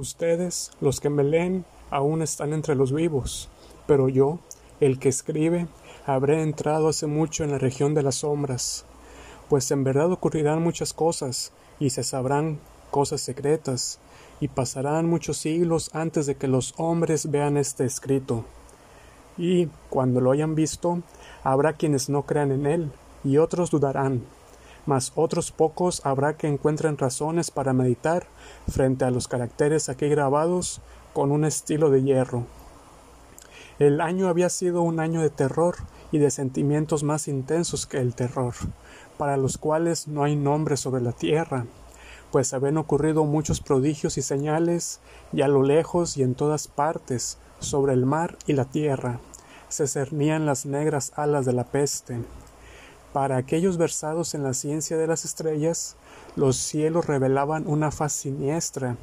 Ustedes, los que me leen, aún están entre los vivos, pero yo, el que escribe, habré entrado hace mucho en la región de las sombras, pues en verdad ocurrirán muchas cosas, y se sabrán cosas secretas, y pasarán muchos siglos antes de que los hombres vean este escrito. Y, cuando lo hayan visto, habrá quienes no crean en él, y otros dudarán, mas otros pocos habrá que encuentren razones para meditar frente a los caracteres aquí grabados con un estilo de hierro. El año había sido un año de terror y de sentimientos más intensos que el terror, para los cuales no hay nombre sobre la tierra, pues habían ocurrido muchos prodigios y señales, y a lo lejos y en todas partes, sobre el mar y la tierra, se cernían las negras alas de la peste. Para aquellos versados en la ciencia de las estrellas, los cielos revelaban una faz siniestra,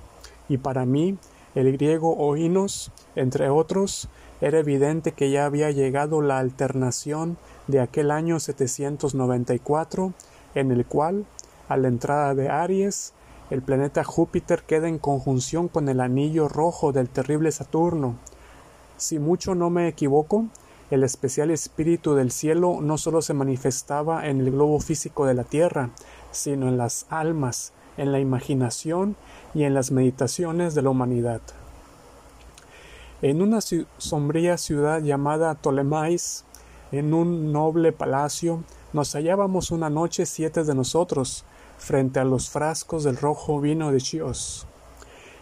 y para mí, el griego oínos, entre otros, era evidente que ya había llegado la alternación de aquel año 794, en el cual, a la entrada de Aries, el planeta Júpiter queda en conjunción con el anillo rojo del terrible Saturno. Si mucho no me equivoco, el especial espíritu del cielo no sólo se manifestaba en el globo físico de la tierra, sino en las almas, en la imaginación y en las meditaciones de la humanidad. En una sombría ciudad llamada Ptolemais, en un noble palacio, nos hallábamos una noche siete de nosotros, frente a los frascos del rojo vino de Chios.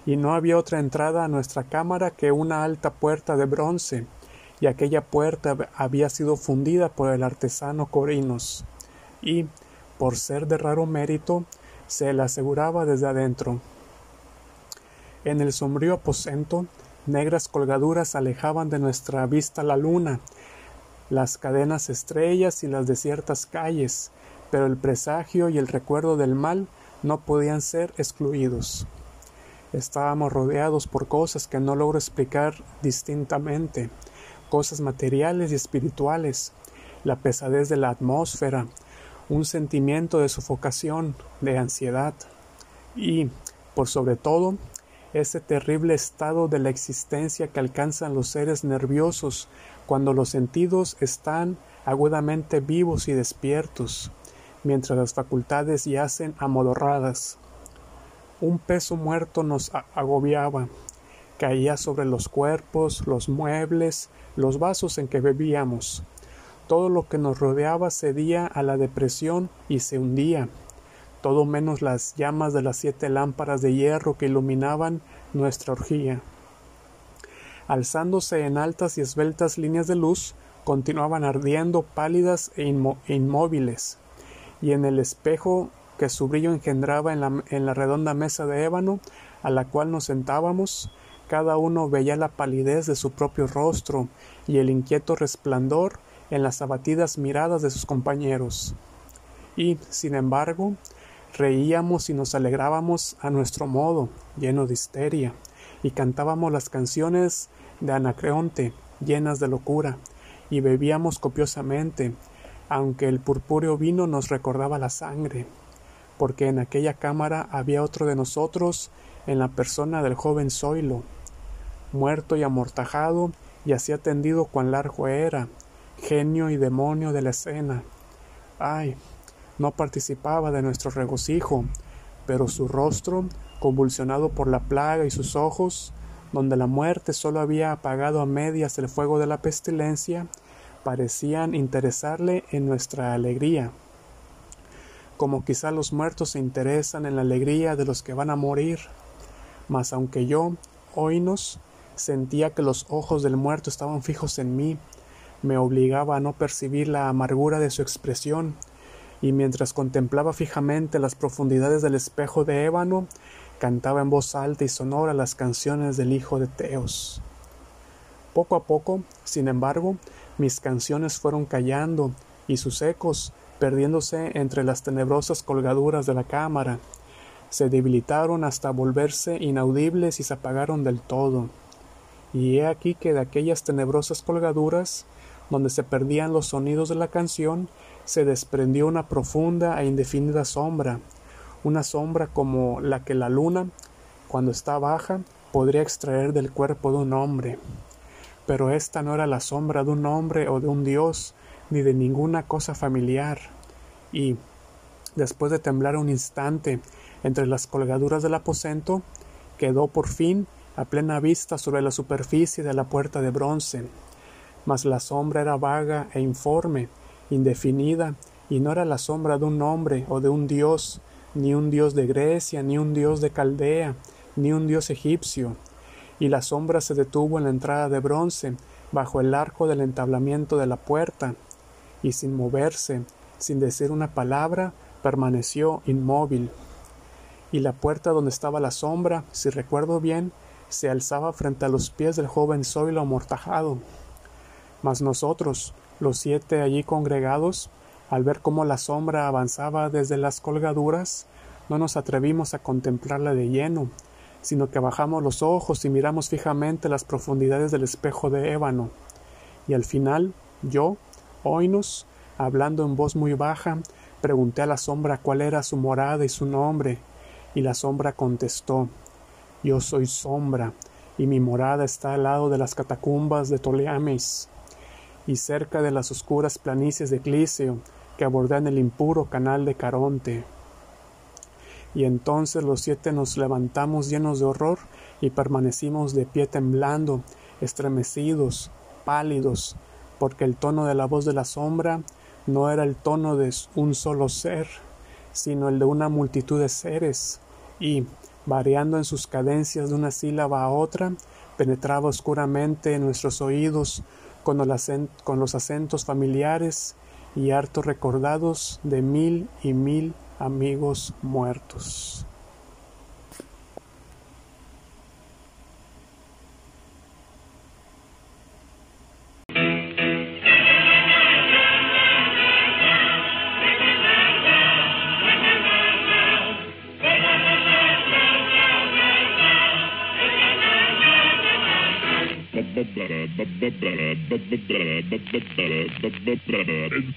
Y no había otra entrada a nuestra cámara que una alta puerta de bronce, y aquella puerta había sido fundida por el artesano Corinos, y, por ser de raro mérito, se la aseguraba desde adentro. En el sombrío aposento, negras colgaduras alejaban de nuestra vista la luna, las cadenas estrellas y las desiertas calles, pero el presagio y el recuerdo del mal no podían ser excluidos. Estábamos rodeados por cosas que no logro explicar distintamente, cosas materiales y espirituales, la pesadez de la atmósfera, un sentimiento de sofocación, de ansiedad y, por sobre todo, ese terrible estado de la existencia que alcanzan los seres nerviosos cuando los sentidos están agudamente vivos y despiertos, mientras las facultades yacen amodorradas. Un peso muerto nos agobiaba, caía sobre los cuerpos, los muebles, los vasos en que bebíamos. Todo lo que nos rodeaba cedía a la depresión y se hundía, todo menos las llamas de las siete lámparas de hierro que iluminaban nuestra orgía. Alzándose en altas y esbeltas líneas de luz, continuaban ardiendo pálidas e, inmóviles, y en el espejo que su brillo engendraba en la, en la redonda mesa de ébano a la cual nos sentábamos, cada uno veía la palidez de su propio rostro y el inquieto resplandor en las abatidas miradas de sus compañeros. Y, sin embargo, reíamos y nos alegrábamos a nuestro modo, lleno de histeria, y cantábamos las canciones de Anacreonte, llenas de locura, y bebíamos copiosamente, aunque el purpúreo vino nos recordaba la sangre, porque en aquella cámara había otro de nosotros en la persona del joven Zoilo, muerto y amortajado, y así atendido cuán largo era, genio y demonio de la escena. Ay, no participaba de nuestro regocijo, pero su rostro, convulsionado por la plaga y sus ojos, donde la muerte sólo había apagado a medias el fuego de la pestilencia, parecían interesarle en nuestra alegría. Como quizá los muertos se interesan en la alegría de los que van a morir. Mas aunque yo, oínos, Sentía que los ojos del muerto estaban fijos en mí, me obligaba a no percibir la amargura de su expresión, y mientras contemplaba fijamente las profundidades del espejo de ébano, cantaba en voz alta y sonora las canciones del hijo de Teos. Poco a poco, sin embargo, mis canciones fueron callando y sus ecos, perdiéndose entre las tenebrosas colgaduras de la cámara, se debilitaron hasta volverse inaudibles y se apagaron del todo y he aquí que de aquellas tenebrosas colgaduras, donde se perdían los sonidos de la canción, se desprendió una profunda e indefinida sombra, una sombra como la que la luna, cuando está baja, podría extraer del cuerpo de un hombre. Pero esta no era la sombra de un hombre o de un dios, ni de ninguna cosa familiar. Y, después de temblar un instante entre las colgaduras del aposento, quedó por fin a plena vista sobre la superficie de la puerta de bronce. Mas la sombra era vaga e informe, indefinida, y no era la sombra de un hombre o de un dios, ni un dios de Grecia, ni un dios de Caldea, ni un dios egipcio. Y la sombra se detuvo en la entrada de bronce, bajo el arco del entablamiento de la puerta, y sin moverse, sin decir una palabra, permaneció inmóvil. Y la puerta donde estaba la sombra, si recuerdo bien, se alzaba frente a los pies del joven Zoilo amortajado. Mas nosotros, los siete allí congregados, al ver cómo la sombra avanzaba desde las colgaduras, no nos atrevimos a contemplarla de lleno, sino que bajamos los ojos y miramos fijamente las profundidades del espejo de ébano. Y al final, yo, Oinos, hablando en voz muy baja, pregunté a la sombra cuál era su morada y su nombre, y la sombra contestó Yo soy sombra, y mi morada está al lado de las catacumbas de Toleames, y cerca de las oscuras planicies de Clíseo, que abordan el impuro canal de Caronte. Y entonces los siete nos levantamos llenos de horror y permanecimos de pie temblando, estremecidos, pálidos, porque el tono de la voz de la sombra no era el tono de un solo ser, sino el de una multitud de seres, y, variando en sus cadencias de una sílaba a otra, penetraba oscuramente en nuestros oídos con los acentos familiares y harto recordados de mil y mil amigos muertos. And